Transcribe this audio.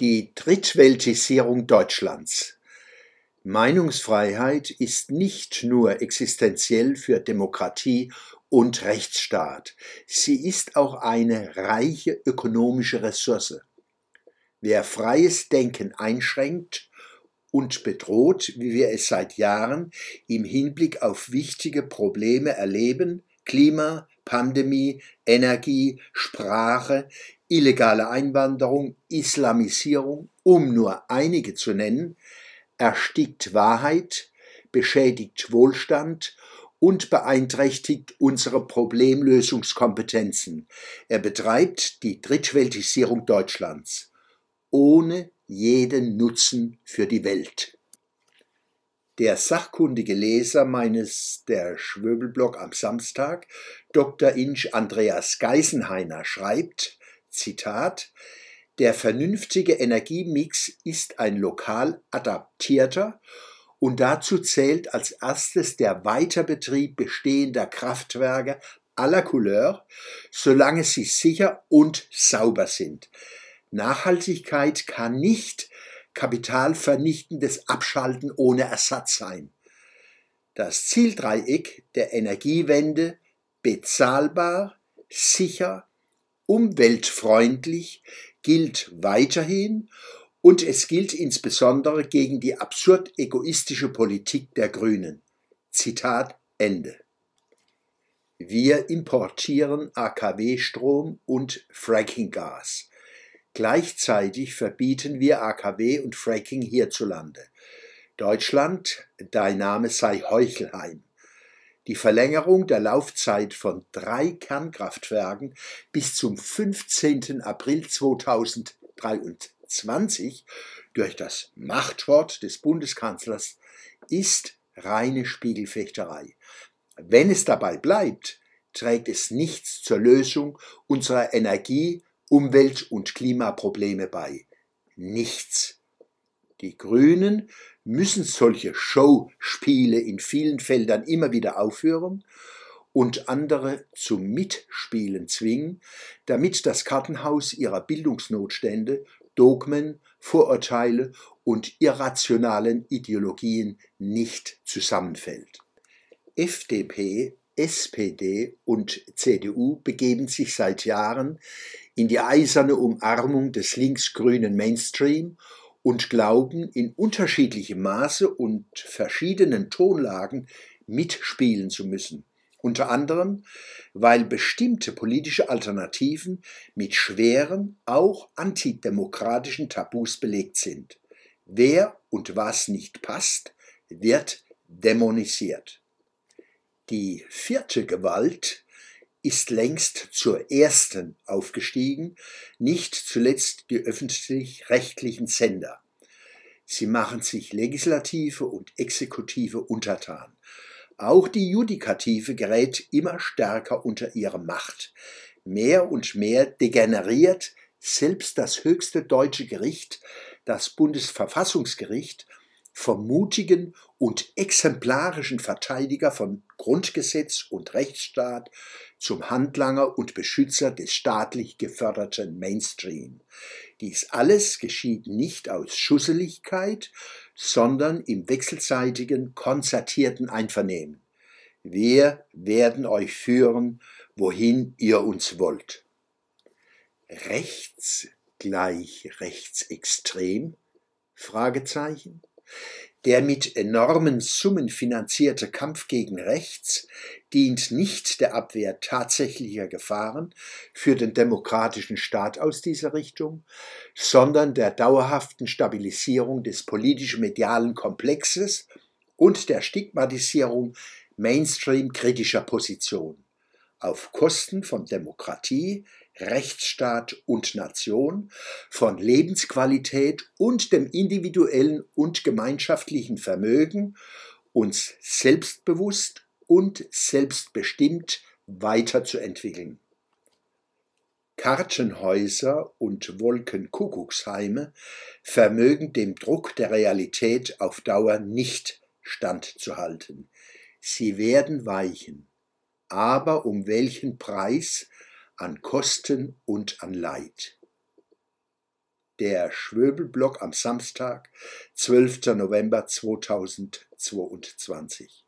Die Drittweltisierung Deutschlands. Meinungsfreiheit ist nicht nur existenziell für Demokratie und Rechtsstaat, sie ist auch eine reiche ökonomische Ressource. Wer freies Denken einschränkt und bedroht, wie wir es seit Jahren im Hinblick auf wichtige Probleme erleben, Klima, Pandemie, Energie, Sprache, illegale Einwanderung, Islamisierung, um nur einige zu nennen, erstickt Wahrheit, beschädigt Wohlstand und beeinträchtigt unsere Problemlösungskompetenzen. Er betreibt die Drittweltisierung Deutschlands ohne jeden Nutzen für die Welt. Der sachkundige Leser meines der Schwöbelblog am Samstag, Dr. Inch Andreas Geisenheiner, schreibt, Zitat, der vernünftige Energiemix ist ein lokal adaptierter und dazu zählt als erstes der Weiterbetrieb bestehender Kraftwerke aller Couleur, solange sie sicher und sauber sind. Nachhaltigkeit kann nicht kapitalvernichtendes Abschalten ohne Ersatz sein. Das Zieldreieck der Energiewende bezahlbar, sicher umweltfreundlich gilt weiterhin und es gilt insbesondere gegen die absurd egoistische Politik der Grünen. Zitat Ende. Wir importieren AKW-Strom und Frackinggas. Gleichzeitig verbieten wir AKW und Fracking hierzulande. Deutschland, dein Name sei Heuchelheim die Verlängerung der Laufzeit von drei Kernkraftwerken bis zum 15. April 2023 durch das Machtwort des Bundeskanzlers ist reine Spiegelfechterei. Wenn es dabei bleibt, trägt es nichts zur Lösung unserer Energie-, Umwelt- und Klimaprobleme bei. Nichts. Die Grünen müssen solche Showspiele in vielen Feldern immer wieder aufhören und andere zum Mitspielen zwingen, damit das Kartenhaus ihrer Bildungsnotstände, Dogmen, Vorurteile und irrationalen Ideologien nicht zusammenfällt. FDP, SPD und CDU begeben sich seit Jahren in die eiserne Umarmung des linksgrünen Mainstream und glauben in unterschiedlichem Maße und verschiedenen Tonlagen mitspielen zu müssen. Unter anderem, weil bestimmte politische Alternativen mit schweren, auch antidemokratischen Tabus belegt sind. Wer und was nicht passt, wird dämonisiert. Die vierte Gewalt ist längst zur ersten aufgestiegen, nicht zuletzt die öffentlich-rechtlichen Sender. Sie machen sich Legislative und Exekutive untertan. Auch die Judikative gerät immer stärker unter ihre Macht. Mehr und mehr degeneriert selbst das höchste deutsche Gericht, das Bundesverfassungsgericht, vom mutigen und exemplarischen Verteidiger von Grundgesetz und Rechtsstaat zum Handlanger und Beschützer des staatlich geförderten Mainstream. Dies alles geschieht nicht aus Schusseligkeit, sondern im wechselseitigen, konzertierten Einvernehmen. Wir werden euch führen, wohin ihr uns wollt. Rechts gleich rechtsextrem? Fragezeichen. Der mit enormen Summen finanzierte Kampf gegen Rechts dient nicht der Abwehr tatsächlicher Gefahren für den demokratischen Staat aus dieser Richtung, sondern der dauerhaften Stabilisierung des politisch-medialen Komplexes und der Stigmatisierung Mainstream-kritischer Positionen auf Kosten von Demokratie, Rechtsstaat und Nation, von Lebensqualität und dem individuellen und gemeinschaftlichen Vermögen, uns selbstbewusst und selbstbestimmt weiterzuentwickeln. Kartenhäuser und Wolkenkuckucksheime vermögen dem Druck der Realität auf Dauer nicht standzuhalten. Sie werden weichen. Aber um welchen Preis an Kosten und an Leid. der Schwöbelblock am Samstag, 12. November 2022.